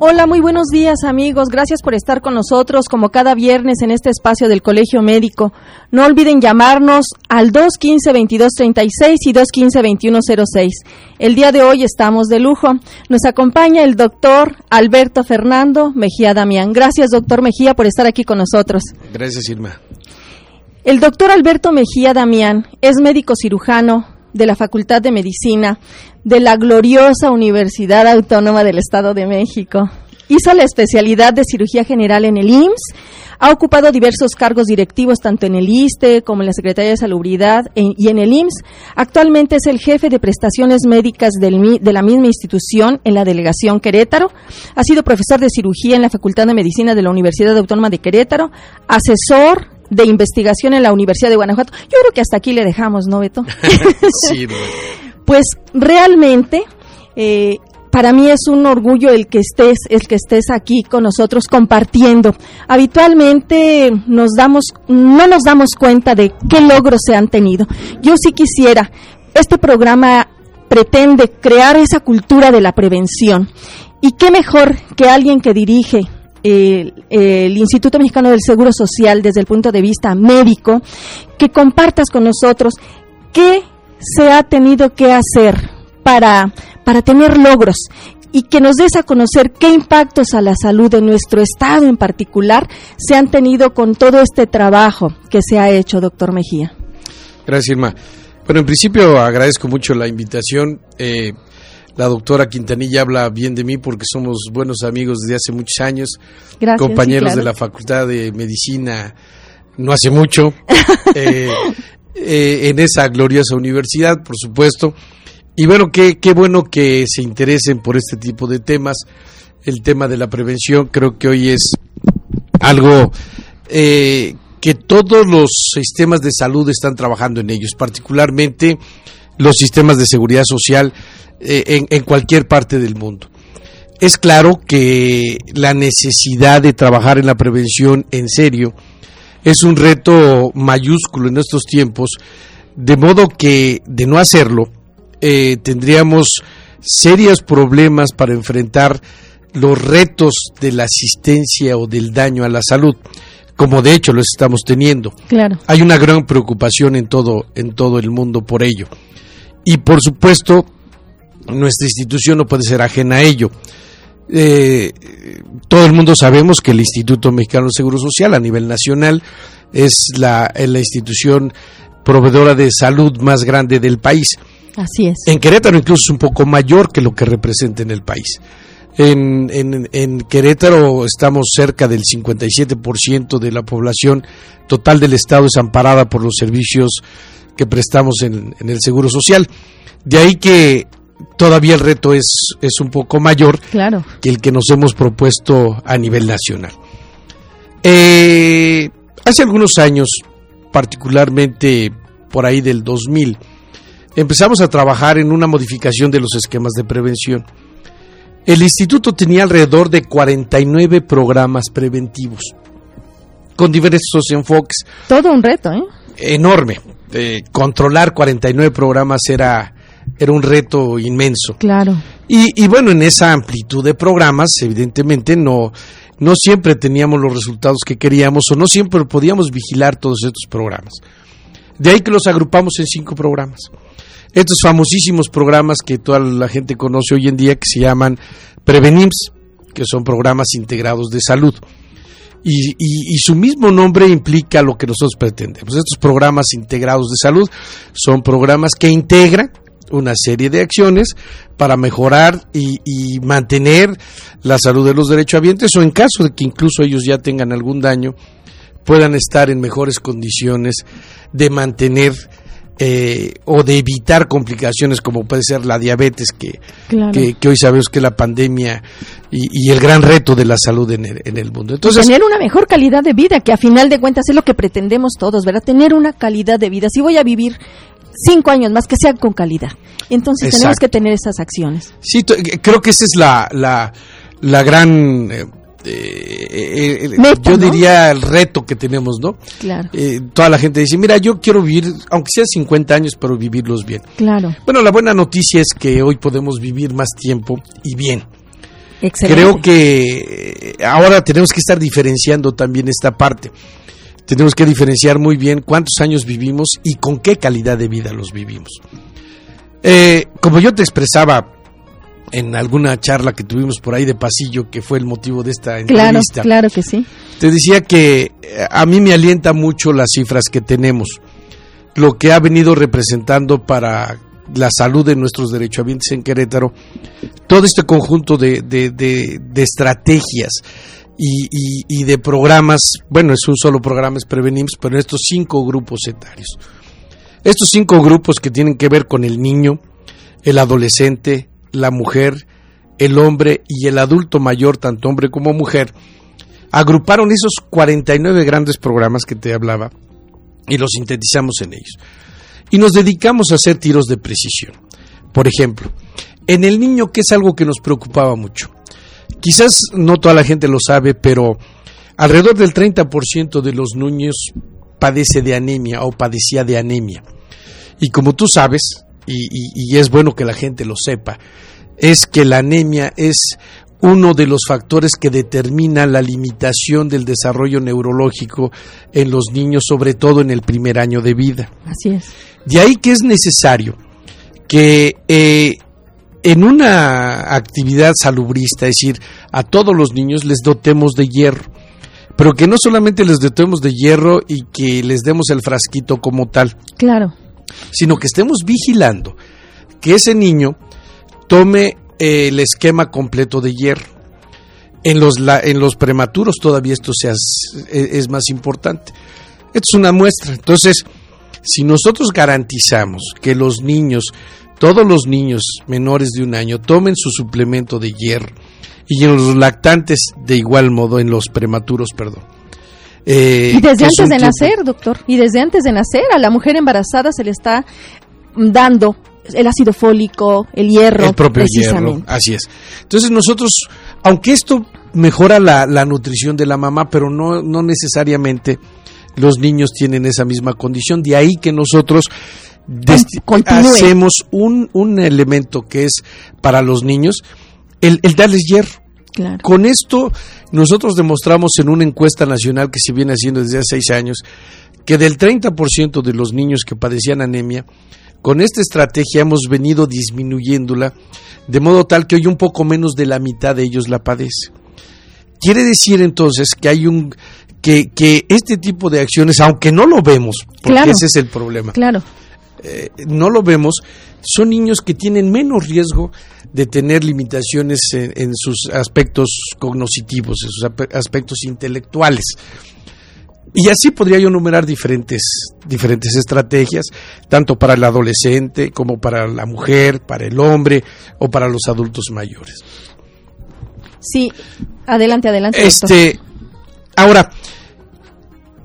Hola, muy buenos días amigos. Gracias por estar con nosotros como cada viernes en este espacio del Colegio Médico. No olviden llamarnos al 215-2236 y 215-2106. El día de hoy estamos de lujo. Nos acompaña el doctor Alberto Fernando Mejía Damián. Gracias, doctor Mejía, por estar aquí con nosotros. Gracias, Irma. El doctor Alberto Mejía Damián es médico cirujano de la Facultad de Medicina de la gloriosa Universidad Autónoma del Estado de México. Hizo la especialidad de cirugía general en el IMSS, ha ocupado diversos cargos directivos tanto en el ISTE como en la Secretaría de Salubridad y en el IMSS. Actualmente es el jefe de prestaciones médicas de la misma institución en la delegación Querétaro. Ha sido profesor de cirugía en la Facultad de Medicina de la Universidad Autónoma de Querétaro, asesor de investigación en la Universidad de Guanajuato. Yo creo que hasta aquí le dejamos, ¿no, Beto? sí, pues realmente eh, para mí es un orgullo el que estés, el que estés aquí con nosotros compartiendo. Habitualmente nos damos, no nos damos cuenta de qué logros se han tenido. Yo sí quisiera, este programa pretende crear esa cultura de la prevención. Y qué mejor que alguien que dirige el, Instituto Mexicano del Seguro Social desde el punto de vista médico, que compartas con nosotros qué se ha tenido que hacer para, para tener logros y que nos des a conocer qué impactos a la salud de nuestro estado en particular se han tenido con todo este trabajo que se ha hecho, doctor Mejía. Gracias, Irma. Bueno, en principio agradezco mucho la invitación. Eh, la doctora Quintanilla habla bien de mí porque somos buenos amigos desde hace muchos años, compañeros de la Facultad de Medicina no hace mucho, eh, eh, en esa gloriosa universidad, por supuesto. Y bueno, qué, qué bueno que se interesen por este tipo de temas. El tema de la prevención creo que hoy es algo eh, que todos los sistemas de salud están trabajando en ellos, particularmente los sistemas de seguridad social eh, en, cualquier parte del mundo. Es claro que la necesidad de trabajar en la prevención en serio es un reto mayúsculo en estos tiempos, de modo que de no hacerlo, eh, tendríamos serios problemas para enfrentar los retos de la asistencia o del daño a la salud, como de hecho los estamos teniendo. Claro. Hay una gran preocupación en todo, en todo el mundo por ello. Y por supuesto, nuestra institución no puede ser ajena a ello. Eh, todo el mundo sabemos que el Instituto Mexicano de Seguro Social a nivel nacional es la, la institución proveedora de salud más grande del país. Así es. En Querétaro incluso es un poco mayor que lo que representa en el país. En, en, Querétaro estamos cerca del 57% de la población total del estado es amparada por los servicios que prestamos en, el Seguro Social. De ahí que todavía el reto es, es un poco mayor claro. que el que nos hemos propuesto a nivel nacional. Eh, hace algunos años, particularmente por ahí del 2000, empezamos a trabajar en una modificación de los esquemas de prevención. El instituto tenía alrededor de 49 programas preventivos, con diversos enfoques. Todo un reto, ¿eh? Enorme. controlar 49 programas era, era un reto inmenso. Claro. Y, y, bueno, en esa amplitud de programas, evidentemente no, no siempre teníamos los resultados que queríamos o no siempre podíamos vigilar todos estos programas. De ahí que los agrupamos en cinco programas estos famosísimos programas que toda la gente conoce hoy en día que se llaman Prevenims, que son programas integrados de salud. Y, su mismo nombre implica lo que nosotros pretendemos. Estos programas integrados de salud son programas que integran una serie de acciones para mejorar y, y, mantener la salud de los derechohabientes o en caso de que incluso ellos ya tengan algún daño, puedan estar en mejores condiciones de mantener eh, o de evitar complicaciones como puede ser la diabetes, que, que, hoy sabemos que la pandemia y, el gran reto de la salud en el, mundo. Entonces, tener una mejor calidad de vida, que a final de cuentas es lo que pretendemos todos, ¿verdad? Tener una calidad de vida. Si voy a vivir cinco años más, que sea con calidad. Entonces tenemos que tener esas acciones. Sí, creo que esa es la, la, la gran... Eh, eh, yo diría el reto que tenemos, ¿no? Claro. Eh, toda la gente dice, mira, yo quiero vivir, aunque sea 50 años, pero vivirlos bien. Claro. Bueno, la buena noticia es que hoy podemos vivir más tiempo y bien. Creo que ahora tenemos que estar diferenciando también esta parte. Tenemos que diferenciar muy bien cuántos años vivimos y con qué calidad de vida los vivimos. Eh, como yo te expresaba en alguna charla que tuvimos por ahí de pasillo, que fue el motivo de esta entrevista. Claro, claro que sí. Te decía que eh, a mí me alienta mucho las cifras que tenemos, lo que ha venido representando para la salud de nuestros derechohabientes en Querétaro, todo este conjunto de, de, estrategias y, de programas, bueno, es un solo programa, es Prevenims, pero estos cinco grupos etarios. Estos cinco grupos que tienen que ver con el niño, el adolescente, la mujer, el hombre y el adulto mayor, tanto hombre como mujer, agruparon esos 49 grandes programas que te hablaba y los sintetizamos en ellos. Y nos dedicamos a hacer tiros de precisión. Por ejemplo, en el niño, que es algo que nos preocupaba mucho. Quizás no toda la gente lo sabe, pero alrededor del 30% de los niños padece de anemia o padecía de anemia. Y como tú sabes, y, es bueno que la gente lo sepa, es que la anemia es uno de los factores que determina la limitación del desarrollo neurológico en los niños, sobre todo en el primer año de vida. Así es. De ahí que es necesario que eh, en una actividad salubrista, es decir, a todos los niños les dotemos de hierro, pero que no solamente les dotemos de hierro y que les demos el frasquito como tal. Claro sino que estemos vigilando que ese niño tome el esquema completo de hierro. En los, en los prematuros todavía esto sea, es, más importante. Esto es una muestra. Entonces, si nosotros garantizamos que los niños, todos los niños menores de un año, tomen su suplemento de hierro, y en los lactantes de igual modo, en los prematuros, perdón, eh, y desde antes de nacer, doctor, y desde antes de nacer a la mujer embarazada se le está dando el ácido fólico, el hierro. El propio hierro, así es. Entonces nosotros, aunque esto mejora la, nutrición de la mamá, pero no, no necesariamente los niños tienen esa misma condición, de ahí que nosotros hacemos un, un elemento que es para los niños, el, el darles hierro. Con esto nosotros demostramos en una encuesta nacional que se viene haciendo desde hace seis años que del 30% de los niños que padecían anemia, con esta estrategia hemos venido disminuyéndola, de modo tal que hoy un poco menos de la mitad de ellos la padece. Quiere decir entonces que hay un que, que este tipo de acciones, aunque no lo vemos, porque ese es el problema. Claro. Eh, no lo vemos, son niños que tienen menos riesgo de tener limitaciones en, sus aspectos cognitivos, en sus aspectos intelectuales. Y así podría yo enumerar diferentes, diferentes estrategias, tanto para el adolescente como para la mujer, para el hombre o para los adultos mayores. Sí, adelante, adelante. Este, ahora,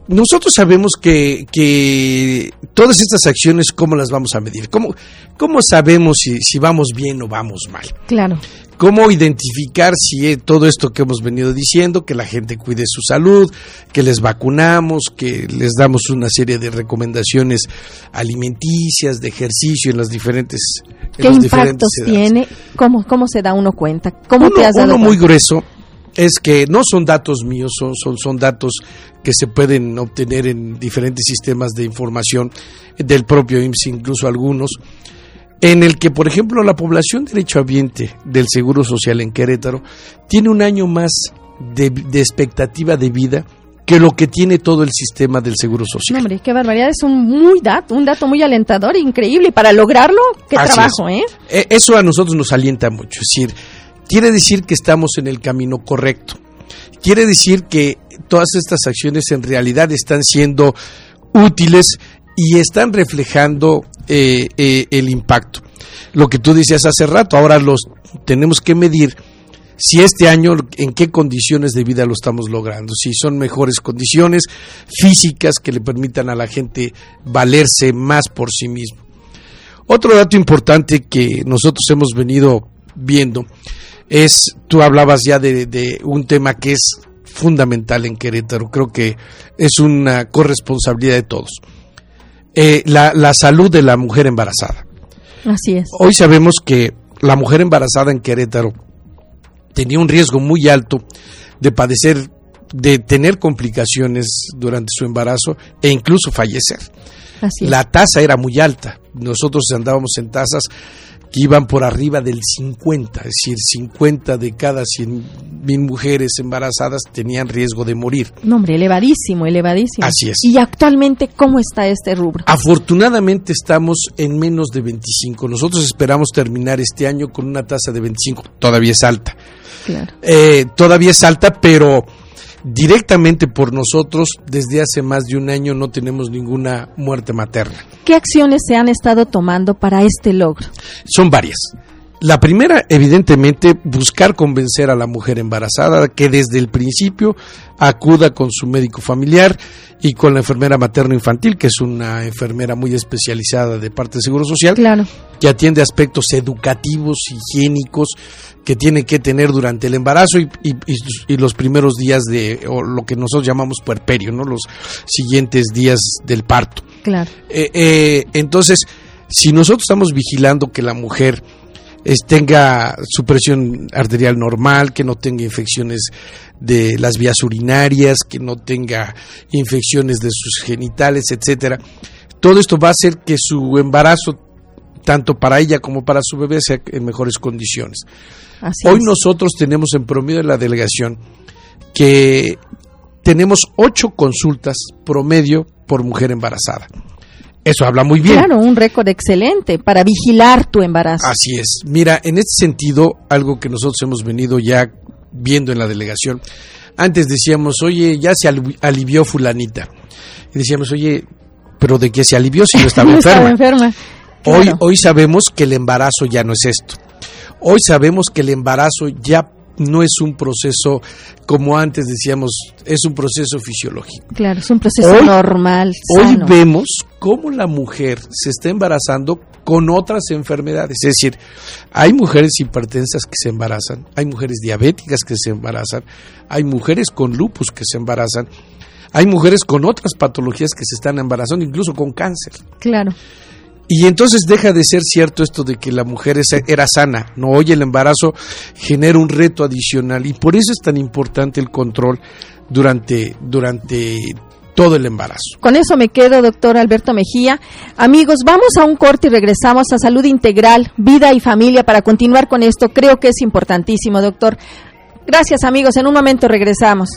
nosotros sabemos que, que, todas estas acciones, ¿cómo las vamos a medir? ¿Cómo, cómo sabemos si, si, vamos bien o vamos mal? Claro. ¿Cómo identificar si todo esto que hemos venido diciendo, que la gente cuide su salud, que les vacunamos, que les damos una serie de recomendaciones alimenticias, de ejercicio en las diferentes ¿Qué impactos tiene? ¿Cómo, ¿Cómo se da uno cuenta? ¿Cómo te has dado uno muy grueso es que no son datos míos, son, son, son, datos que se pueden obtener en diferentes sistemas de información del propio IMSS, incluso algunos, en el que, por ejemplo, la población derechohabiente del Seguro Social en Querétaro tiene un año más de, expectativa de vida que lo que tiene todo el sistema del Seguro Social. hombre, qué barbaridad, es un muy dato, un dato muy alentador, increíble, y para lograrlo, qué trabajo, ¿eh? ¿eh? Eso a nosotros nos alienta mucho, es decir, quiere decir que estamos en el camino correcto. Quiere decir que todas estas acciones en realidad están siendo útiles y están reflejando eh, eh, el impacto. Lo que tú decías hace rato, ahora los tenemos que medir si este año en qué condiciones de vida lo estamos logrando, si son mejores condiciones físicas que le permitan a la gente valerse más por sí mismo. Otro dato importante que nosotros hemos venido viendo es, tú hablabas ya de, un tema que es fundamental en Querétaro, creo que es una corresponsabilidad de todos. Eh, la, la salud de la mujer embarazada. Así es. Hoy sabemos que la mujer embarazada en Querétaro tenía un riesgo muy alto de padecer, de tener complicaciones durante su embarazo e incluso fallecer. La tasa era muy alta. Nosotros andábamos en tasas que iban por arriba del 50, es decir, 50 de cada 100 mil mujeres embarazadas tenían riesgo de morir. No, hombre, elevadísimo, elevadísimo. Así es. ¿Y actualmente cómo está este rubro? Afortunadamente estamos en menos de 25. Nosotros esperamos terminar este año con una tasa de 25. Todavía es alta. Claro. Eh, todavía es alta, pero directamente por nosotros, desde hace más de un año no tenemos ninguna muerte materna. ¿Qué acciones se han estado tomando para este logro? Son varias. La primera, evidentemente, buscar convencer a la mujer embarazada que desde el principio acuda con su médico familiar y con la enfermera materno-infantil, que es una enfermera muy especializada de parte del Seguro Social, claro. que atiende aspectos educativos, higiénicos, que tiene que tener durante el embarazo y, los primeros días de o lo que nosotros llamamos puerperio, ¿no? los siguientes días del parto. Claro. Eh, eh, entonces, si nosotros estamos vigilando que la mujer tenga su presión arterial normal, que no tenga infecciones de las vías urinarias, que no tenga infecciones de sus genitales, etcétera. Todo esto va a hacer que su embarazo, tanto para ella como para su bebé, sea en mejores condiciones. Hoy nosotros tenemos en promedio en la delegación que tenemos ocho consultas promedio por mujer embarazada. Eso habla muy bien. Claro, un récord excelente para vigilar tu embarazo. Así es. Mira, en este sentido, algo que nosotros hemos venido ya viendo en la delegación, antes decíamos, oye, ya se alivió fulanita. Y decíamos, oye, pero ¿de qué se alivió si no estaba enferma? enferma. Hoy, hoy sabemos que el embarazo ya no es esto. Hoy sabemos que el embarazo ya no es un proceso como antes decíamos, es un proceso fisiológico. Claro, es un proceso normal. Hoy vemos cómo la mujer se está embarazando con otras enfermedades. Es decir, hay mujeres hipertensas que se embarazan, hay mujeres diabéticas que se embarazan, hay mujeres con lupus que se embarazan, hay mujeres con otras patologías que se están embarazando, incluso con cáncer. Claro. Y entonces deja de ser cierto esto de que la mujer era sana, no hoy el embarazo genera un reto adicional y por eso es tan importante el control durante, durante todo el embarazo. Con eso me quedo, doctor Alberto Mejía. Amigos, vamos a un corte y regresamos a salud integral, vida y familia para continuar con esto. Creo que es importantísimo, doctor. Gracias, amigos. En un momento regresamos.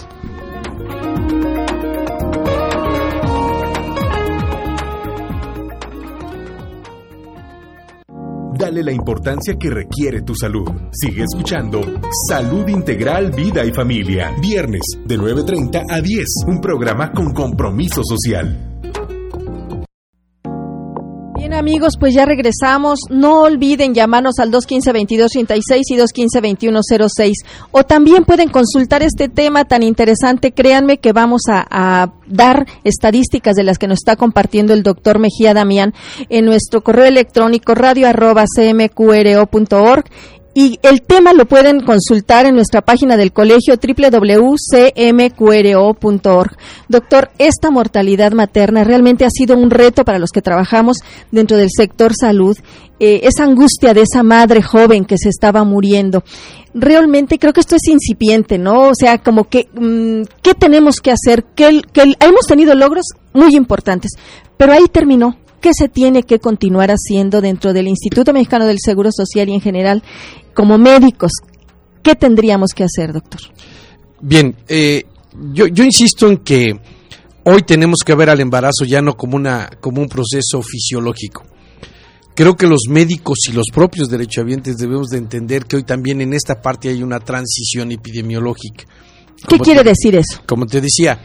La importancia que requiere tu salud. Sigue escuchando Salud Integral, Vida y Familia. Viernes de 9.30 a 10. Un programa con compromiso social. Amigos, pues ya regresamos. No olviden llamarnos al 215-2236 y 215-2106. O también pueden consultar este tema tan interesante. Créanme que vamos a, dar estadísticas de las que nos está compartiendo el doctor Mejía Damián en nuestro correo electrónico radio arroba y el tema lo pueden consultar en nuestra página del colegio www.cmqro.org. Doctor, esta mortalidad materna realmente ha sido un reto para los que trabajamos dentro del sector salud. Eh, esa angustia de esa madre joven que se estaba muriendo. Realmente creo que esto es incipiente, ¿no? O sea, como que, mm, ¿qué tenemos que hacer? Que, que hemos tenido logros muy importantes, pero ahí terminó qué se tiene que continuar haciendo dentro del Instituto Mexicano del Seguro Social y en general como médicos? ¿Qué tendríamos que hacer, doctor? Bien, eh, yo, yo insisto en que hoy tenemos que ver al embarazo ya no como, una, como un proceso fisiológico. Creo que los médicos y los propios derechohabientes debemos de entender que hoy también en esta parte hay una transición epidemiológica. ¿Qué quiere decir eso? Como te decía,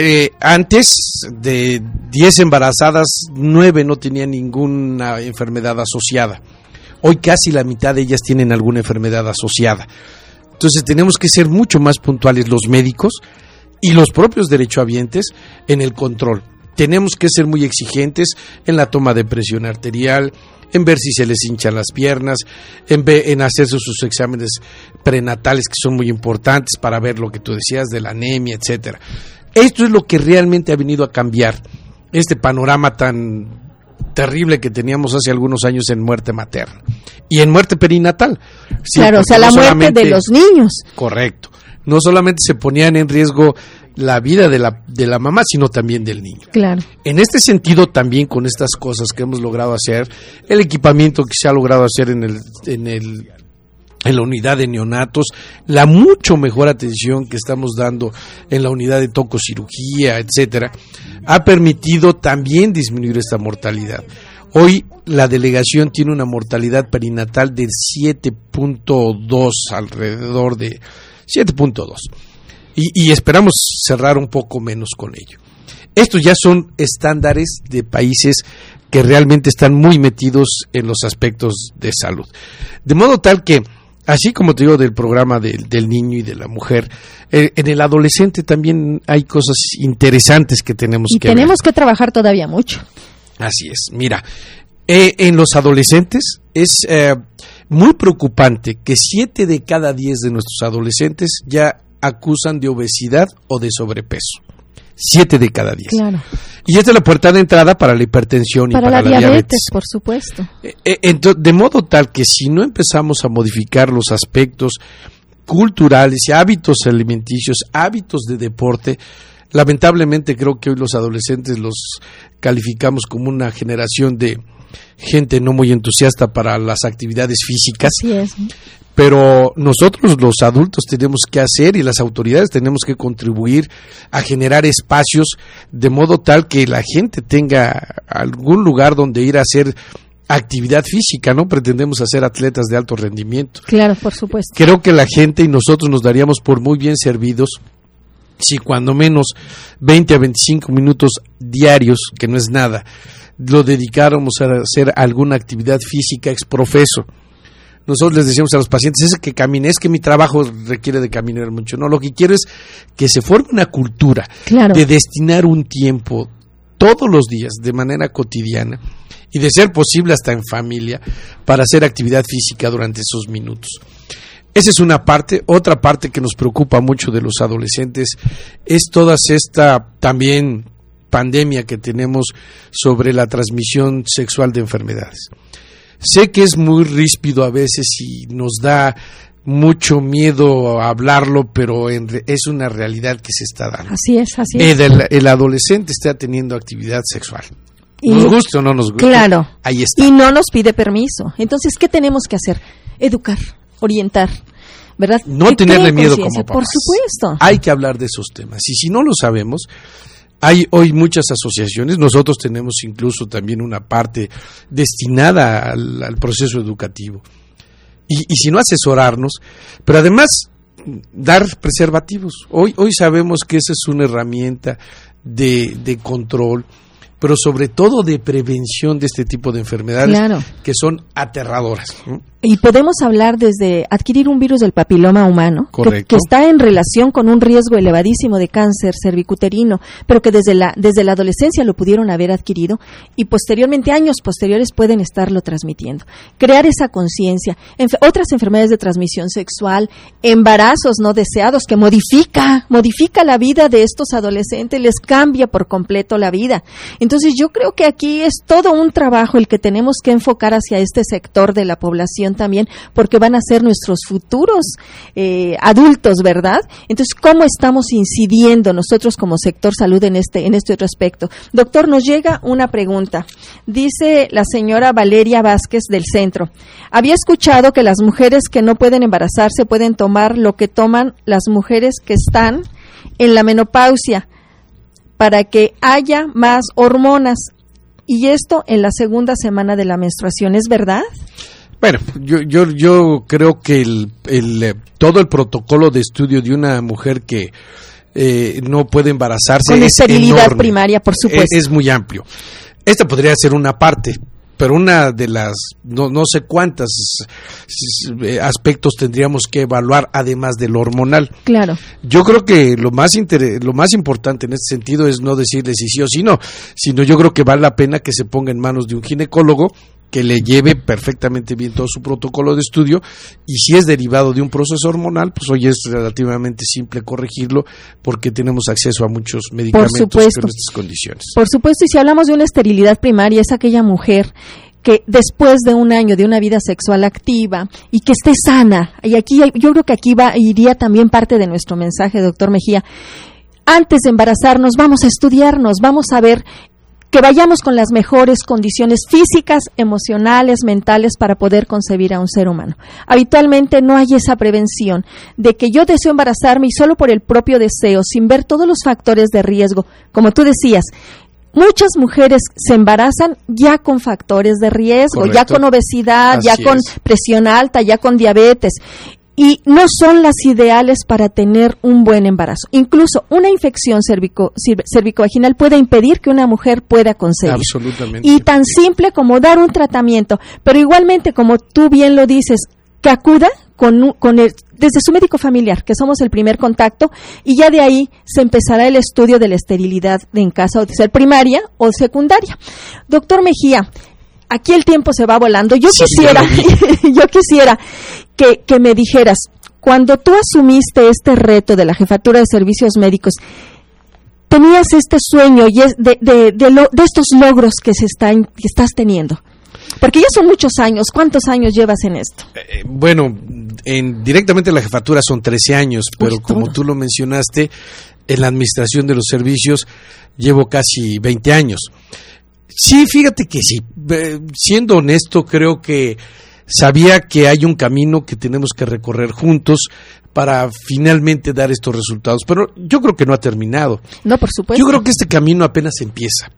eh, antes de 10 embarazadas, 9 no tenían ninguna enfermedad asociada. Hoy casi la mitad de ellas tienen alguna enfermedad asociada. Entonces tenemos que ser mucho más puntuales los médicos y los propios derechohabientes en el control. Tenemos que ser muy exigentes en la toma de presión arterial, en ver si se les hinchan las piernas, en, en hacerse sus exámenes prenatales que son muy importantes para ver lo que tú decías de la anemia, etcétera. Esto es lo que realmente ha venido a cambiar este panorama tan terrible que teníamos hace algunos años en muerte materna y en muerte perinatal. claro, o sea, la muerte de los niños. Correcto. No solamente se ponían en riesgo la vida de la, de la mamá, sino también del niño. Claro. En este sentido, también con estas cosas que hemos logrado hacer, el equipamiento que se ha logrado hacer en el, en el en la unidad de neonatos, la mucho mejor atención que estamos dando en la unidad de tococirugía, etcétera, ha permitido también disminuir esta mortalidad. Hoy la delegación tiene una mortalidad perinatal de 7.2, alrededor de 7.2 y, esperamos cerrar un poco menos con ello. Estos ya son estándares de países que realmente están muy metidos en los aspectos de salud. De modo tal que, así como te digo del programa del niño y de la mujer, eh, en el adolescente también hay cosas interesantes que tenemos y que tenemos que trabajar todavía mucho. Así es. Mira, eh, en los adolescentes es eh, muy preocupante que siete de cada diez de nuestros adolescentes ya acusan de obesidad o de sobrepeso. Siete de cada diez. Claro. Y esta es la puerta de entrada para la hipertensión y para la, diabetes, por supuesto. Eh, eh, de modo tal que si no empezamos a modificar los aspectos culturales y hábitos alimenticios, hábitos de deporte, lamentablemente creo que hoy los adolescentes los calificamos como una generación de gente no muy entusiasta para las actividades físicas. Así es pero nosotros los adultos tenemos que hacer y las autoridades tenemos que contribuir a generar espacios de modo tal que la gente tenga algún lugar donde ir a hacer actividad física, no pretendemos hacer atletas de alto rendimiento. Claro, por supuesto. Creo que la gente y nosotros nos daríamos por muy bien servidos si cuando menos 20 a 25 minutos diarios, que no es nada, lo dedicáramos a hacer alguna actividad física exprofeso nosotros les decíamos a los pacientes, es que camine, es que mi trabajo requiere de caminar mucho. No, lo que quiero es que se forme una cultura de destinar un tiempo todos los días, de manera cotidiana, y de ser posible hasta en familia, para hacer actividad física durante esos minutos. Esa es una parte. Otra parte que nos preocupa mucho de los adolescentes es toda esta también pandemia que tenemos sobre la transmisión sexual de enfermedades. Sé que es muy ríspido a veces y nos da mucho miedo hablarlo, pero es una realidad que se está dando. Así es, así es. El, adolescente está teniendo actividad sexual. nos gusta o no nos gusta. Claro. Ahí está. Y no nos pide permiso. Entonces, ¿qué tenemos que hacer? Educar, orientar. ¿verdad? No tenerle miedo como papás. Por supuesto. Hay que hablar de esos temas. Y si no lo sabemos, hay hoy muchas asociaciones, nosotros tenemos incluso también una parte destinada al, proceso educativo. Y, y, si no, asesorarnos, pero además dar preservativos. Hoy, hoy sabemos que esa es una herramienta de, de control pero sobre todo de prevención de este tipo de enfermedades que son aterradoras. Y podemos hablar desde adquirir un virus del papiloma humano, que, está en relación con un riesgo elevadísimo de cáncer cervicuterino, pero que desde la, desde la adolescencia lo pudieron haber adquirido y posteriormente, años posteriores, pueden estarlo transmitiendo. Crear esa conciencia. otras enfermedades de transmisión sexual, embarazos no deseados, que modifica, modifica la vida de estos adolescentes, les cambia por completo la vida. Entonces yo creo que aquí es todo un trabajo el que tenemos que enfocar hacia este sector de la población también, porque van a ser nuestros futuros eh, adultos, ¿verdad? Entonces, ¿cómo estamos incidiendo nosotros como sector salud en este, en este otro aspecto? Doctor, nos llega una pregunta. Dice la señora Valeria Vázquez del centro. Había escuchado que las mujeres que no pueden embarazarse pueden tomar lo que toman las mujeres que están en la menopausia para que haya más hormonas. Y esto en la segunda semana de la menstruación, ¿es verdad? Bueno, yo, yo, yo creo que el, el, eh, todo el protocolo de estudio de una mujer que eh, no puede embarazarse Con es esterilidad primaria, por supuesto. es, muy amplio. Esta podría ser una parte, pero una de las no, no sé cuántos eh, aspectos tendríamos que evaluar además del hormonal. Claro. Yo creo que lo más lo más importante en este sentido es no decirle si sí o si no, sino yo creo que vale la pena que se ponga en manos de un ginecólogo que le lleve perfectamente bien todo su protocolo de estudio y si es derivado de un proceso hormonal, pues hoy es relativamente simple corregirlo porque tenemos acceso a muchos medicamentos con estas condiciones. Por supuesto, y si hablamos de una esterilidad primaria, es aquella mujer que después de un año de una vida sexual activa y que esté sana, y aquí yo creo que aquí va, iría también parte de nuestro mensaje, doctor Mejía, antes de embarazarnos vamos a estudiarnos, vamos a ver que vayamos con las mejores condiciones físicas, emocionales, mentales para poder concebir a un ser humano. Habitualmente no hay esa prevención de que yo deseo embarazarme y solo por el propio deseo, sin ver todos los factores de riesgo. Como tú decías, muchas mujeres se embarazan ya con factores de riesgo, ya con obesidad, ya con presión alta, ya con diabetes y no son las ideales para tener un buen embarazo. Incluso una infección cervico, cervicovaginal puede impedir que una mujer pueda concebir. Absolutamente. Y tan simple como dar un tratamiento, pero igualmente como tú bien lo dices, que acuda con, con el, desde su médico familiar, que somos el primer contacto, y ya de ahí se empezará el estudio de la esterilidad de en casa, o de ser primaria o secundaria. Doctor Mejía, aquí el tiempo se va volando. Yo quisiera, yo quisiera que, que me dijeras, cuando tú asumiste este reto de la jefatura de servicios médicos, tenías este sueño y es de, de, de, estos logros que, se están, que estás teniendo. Porque ya son muchos años. ¿Cuántos años llevas en esto? Eh, bueno, en, directamente en la jefatura son 13 años, pero como tú lo mencionaste, en la administración de los servicios llevo casi 20 años. Sí, fíjate que sí. Siendo honesto, creo que sabía que hay un camino que tenemos que recorrer juntos para finalmente dar estos resultados. Pero yo creo que no ha terminado. No, por supuesto. Yo creo que este camino apenas empieza.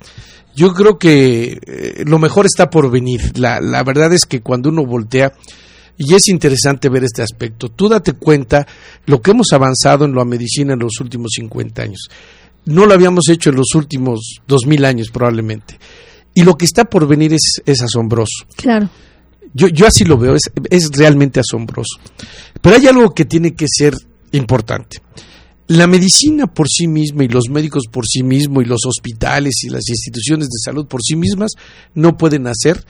Yo creo que eh, lo mejor está por venir. La, la verdad es que cuando uno voltea, y es interesante ver este aspecto, tú date cuenta lo que hemos avanzado en la medicina en los últimos 50 años. No lo habíamos hecho en los últimos 2000 años probablemente. Y lo que está por venir es, es asombroso. Claro. Yo, yo así lo veo, es, es realmente asombroso. Pero hay algo que tiene que ser importante. La medicina por sí misma y los médicos por sí mismos y los hospitales y las instituciones de salud por sí mismas no pueden hacer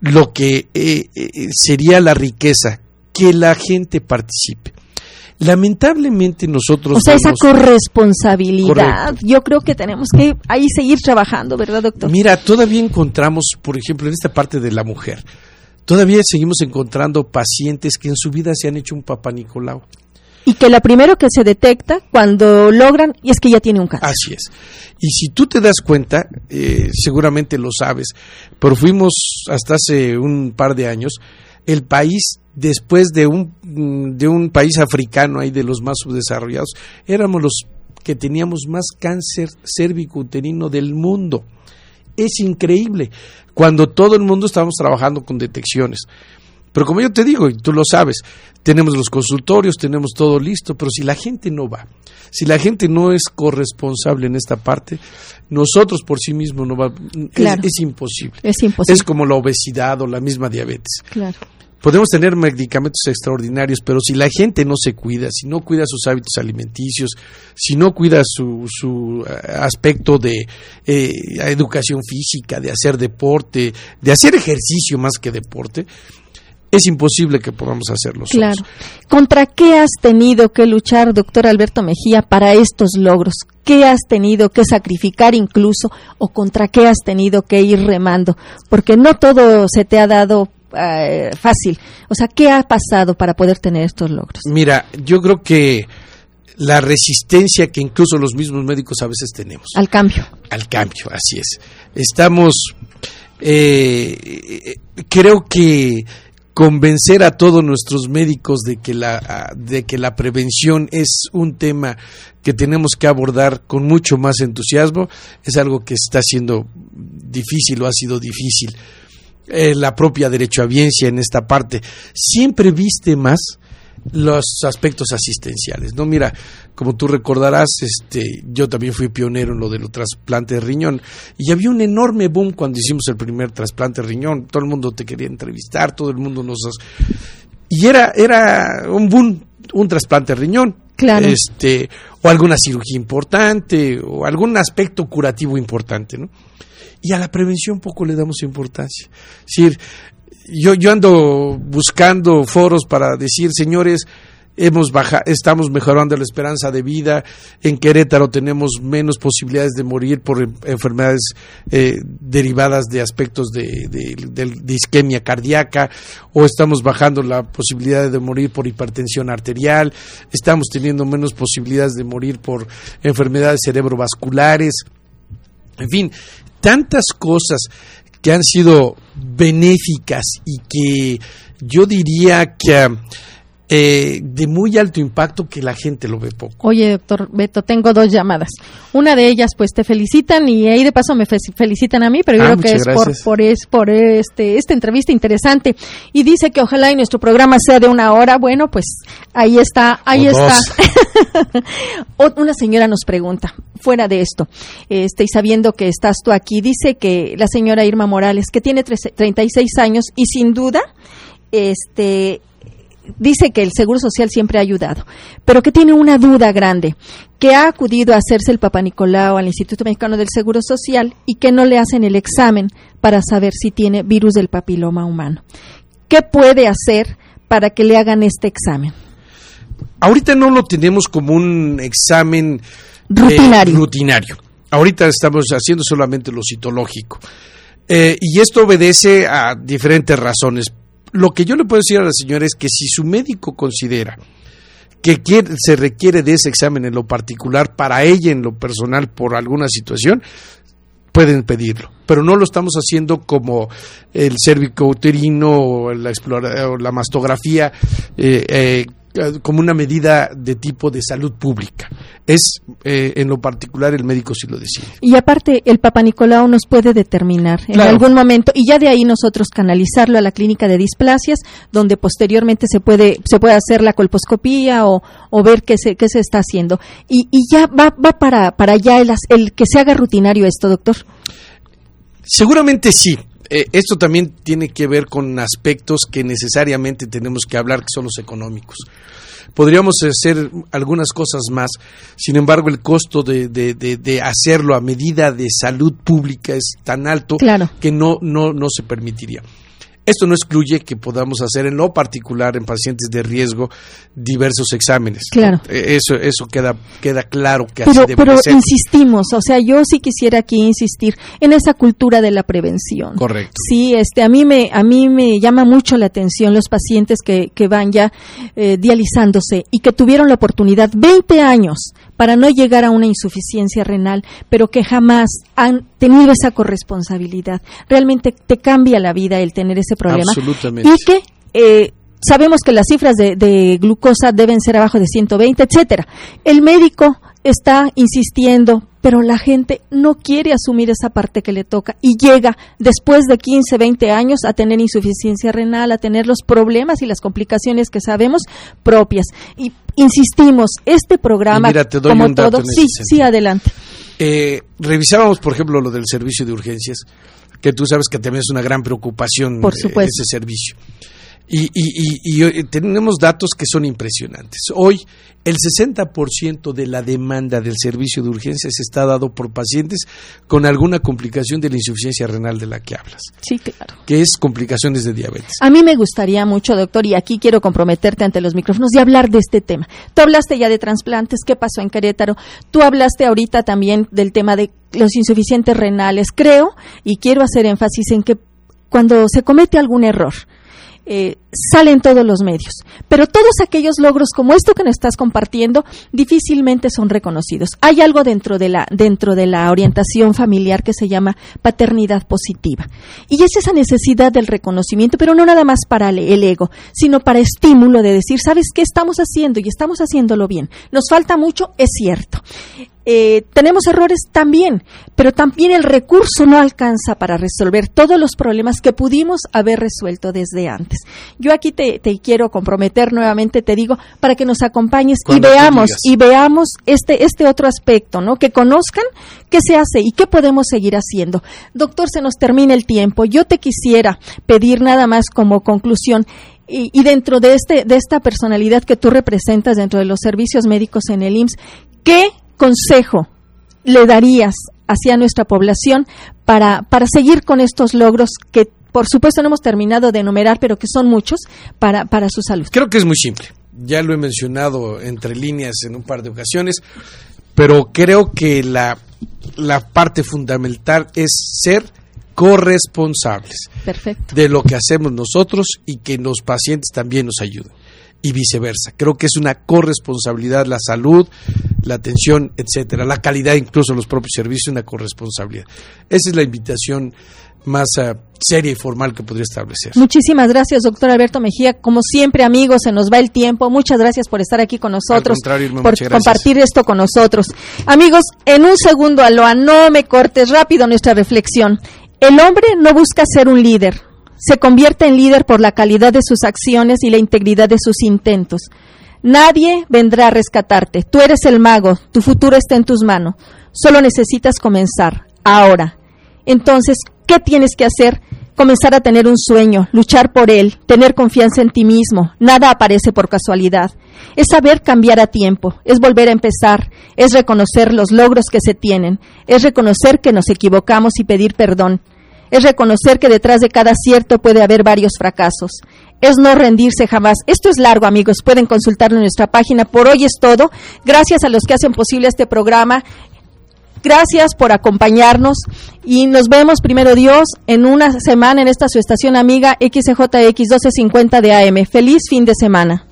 lo que eh, eh, sería la riqueza, que la gente participe. Lamentablemente nosotros... O sea, esa corresponsabilidad, yo creo que tenemos que ahí seguir trabajando, ¿verdad, doctor? Mira, todavía encontramos, por ejemplo, en esta parte de la mujer, todavía seguimos encontrando pacientes que en su vida se han hecho un papá Nicolau. Y que lo primero que se detecta cuando logran y es que ya tiene un cáncer. Así es. Y si tú te das cuenta, eh, seguramente lo sabes, pero fuimos hasta hace un par de años el país después de un, mm, de un país africano ahí de los más subdesarrollados, éramos los que teníamos más cáncer cérvico-uterino del mundo. Es increíble, cuando todo el mundo estábamos trabajando con detecciones. Pero como yo te digo, y tú lo sabes, tenemos los consultorios, tenemos todo listo, pero si la gente no va, si la gente no es corresponsable en esta parte, nosotros por sí mismos no va, es, imposible. Es imposible. Es como la obesidad o la misma diabetes. Claro. Podemos tener medicamentos extraordinarios, pero si la gente no se cuida, si no cuida sus hábitos alimenticios, si no cuida su, su eh, aspecto de eh, educación física, de hacer deporte, de hacer ejercicio más que deporte, es imposible que podamos hacerlo. Claro. ¿Contra qué has tenido que luchar, doctor Alberto Mejía, para estos logros? ¿Qué has tenido que sacrificar incluso o contra qué has tenido que ir remando? Porque no todo se te ha dado eh, fácil. O sea, ¿qué ha pasado para poder tener estos logros? Mira, yo creo que la resistencia que incluso los mismos médicos a veces tenemos. Al cambio. Al cambio, así es. Estamos, eh, creo que convencer a todos nuestros médicos de que la de que la prevención es un tema que tenemos que abordar con mucho más entusiasmo es algo que está siendo difícil o ha sido difícil eh, la propia derecho a biencia en esta parte siempre viste más los aspectos asistenciales, ¿no? Mira, como tú recordarás, este, yo también fui pionero en lo de los trasplantes de riñón y había un enorme boom cuando hicimos el primer trasplante de riñón, todo el mundo te quería entrevistar, todo el mundo nos... Y era, era un boom, un trasplante de riñón, claro. este, o alguna cirugía importante, o algún aspecto curativo importante, ¿no? Y a la prevención poco le damos importancia. Es decir, yo, yo ando buscando foros para decir, señores, hemos baja, estamos mejorando la esperanza de vida. En Querétaro tenemos menos posibilidades de morir por enfermedades eh, derivadas de aspectos de, de, isquemia cardíaca, o estamos bajando la posibilidad de morir por hipertensión arterial, estamos teniendo menos posibilidades de morir por enfermedades cerebrovasculares. En fin, tantas cosas que han sido benéficas y que yo diría que eh, de muy alto impacto que la gente lo ve poco. Oye, doctor Beto, tengo dos llamadas. Una de ellas, pues te felicitan y ahí de paso me felicitan a mí, pero yo ah, creo que es por, por, es por este, esta entrevista interesante. Y dice que ojalá y nuestro programa sea de una hora. Bueno, pues ahí está, ahí está. una señora nos pregunta, fuera de esto, este, y sabiendo que estás tú aquí, dice que la señora Irma Morales, que tiene 36 años y sin duda, este, dice que el Seguro Social siempre ha ayudado, pero que tiene una duda grande, que ha acudido a hacerse el Papa Nicolau al Instituto Mexicano del Seguro Social y que no le hacen el examen para saber si tiene virus del papiloma humano. ¿Qué puede hacer para que le hagan este examen? Ahorita no lo tenemos como un examen eh, rutinario. Ahorita estamos haciendo solamente lo citológico. Eh, y esto obedece a diferentes razones lo que yo le puedo decir a la señora es que si su médico considera que se requiere de ese examen en lo particular para ella en lo personal por alguna situación, pueden pedirlo. Pero no lo estamos haciendo como el cérvico uterino o la, o la mastografía eh, eh, como una medida de tipo de salud pública. Es eh, en lo particular el médico si lo decide. Y aparte, el Papa Nicolau nos puede determinar en algún momento y ya de ahí nosotros canalizarlo a la clínica de displasias, donde posteriormente se puede se puede hacer la colposcopía o, o ver qué se qué se está haciendo. Y, y ya va va para para allá el, el que se haga rutinario esto, doctor. Seguramente sí. Eh, esto también tiene que ver con aspectos que necesariamente tenemos que hablar, que son los económicos. Podríamos hacer algunas cosas más, sin embargo el costo de, de, de, hacerlo a medida de salud pública es tan alto que no, no, no se permitiría. Esto no excluye que podamos hacer en lo particular en pacientes de riesgo diversos exámenes. Claro. E, eso, eso queda, queda claro que pero, así debe pero ser. insistimos, o sea, yo sí quisiera aquí insistir en esa cultura de la prevención. Correcto. Sí, este, a mí me, a mí me llama mucho la atención los pacientes que, que van ya eh, dializándose y que tuvieron la oportunidad 20 años para no llegar a una insuficiencia renal, pero que jamás han tenido esa corresponsabilidad. Realmente te cambia la vida el tener ese problema. Absolutamente. Y que eh, sabemos que las cifras de, de, glucosa deben ser abajo de 120, etcétera. El médico está insistiendo, pero la gente no quiere asumir esa parte que le toca y llega después de 15, 20 años a tener insuficiencia renal, a tener los problemas y las complicaciones que sabemos propias. Y insistimos, este programa, como todo, sí, sí, adelante. Eh, revisábamos, por ejemplo, lo del servicio de urgencias, que tú sabes que también es una gran preocupación por supuesto. ese servicio. Y, y, tenemos datos que son impresionantes. Hoy el 60% de la demanda del servicio de urgencias está dado por pacientes con alguna complicación de la insuficiencia renal de la que hablas. Sí, claro. Que es complicaciones de diabetes. A mí me gustaría mucho, doctor, y aquí quiero comprometerte ante los micrófonos de hablar de este tema. Tú hablaste ya de trasplantes, ¿qué pasó en Querétaro? Tú hablaste ahorita también del tema de los insuficientes renales. Creo, y quiero hacer énfasis en que cuando se comete algún error, eh, salen todos los medios. Pero todos aquellos logros como esto que nos estás compartiendo difícilmente son reconocidos. Hay algo dentro de la, dentro de la orientación familiar que se llama paternidad positiva. Y es esa necesidad del reconocimiento, pero no nada más para el ego, sino para estímulo de decir, ¿sabes qué estamos haciendo? Y estamos haciéndolo bien. Nos falta mucho, es cierto. Eh, tenemos errores también, pero también el recurso no alcanza para resolver todos los problemas que pudimos haber resuelto desde antes. Yo aquí te, quiero comprometer nuevamente, te digo, para que nos acompañes y veamos y veamos este este otro aspecto, ¿no? Que conozcan qué se hace y qué podemos seguir haciendo. Doctor, se nos termina el tiempo. Yo te quisiera pedir nada más como conclusión y, dentro de, este, de esta personalidad que tú representas dentro de los servicios médicos en el IMSS, ¿qué consejo le darías hacia nuestra población para, para seguir con estos logros que por supuesto no hemos terminado de enumerar, pero que son muchos para, para su salud? Creo que es muy simple. Ya lo he mencionado entre líneas en un par de ocasiones, pero creo que la, la parte fundamental es ser corresponsables de lo que hacemos nosotros y que los pacientes también nos ayuden y viceversa. Creo que es una corresponsabilidad la salud, la atención, etcétera, la calidad incluso los propios servicios, una corresponsabilidad. Esa es la invitación más uh, seria y formal que podría establecer. Muchísimas gracias, doctor Alberto Mejía. Como siempre, amigos, se nos va el tiempo. Muchas gracias por estar aquí con nosotros, por compartir esto con nosotros. Amigos, en un segundo, Aloa, no me cortes rápido nuestra reflexión. El hombre no busca ser un líder, se convierte en líder por la calidad de sus acciones y la integridad de sus intentos. Nadie vendrá a rescatarte. Tú eres el mago, tu futuro está en tus manos. Solo necesitas comenzar, ahora. Entonces, ¿qué tienes que hacer? Comenzar a tener un sueño, luchar por él, tener confianza en ti mismo. Nada aparece por casualidad. Es saber cambiar a tiempo, es volver a empezar, es reconocer los logros que se tienen, es reconocer que nos equivocamos y pedir perdón es reconocer que detrás de cada acierto puede haber varios fracasos. Es no rendirse jamás. Esto es largo, amigos. Pueden consultarlo en nuestra página. Por hoy es todo. Gracias a los que hacen posible este programa. Gracias por acompañarnos y nos vemos primero Dios en una semana en esta su estación amiga XJX 1250 de AM. Feliz fin de semana.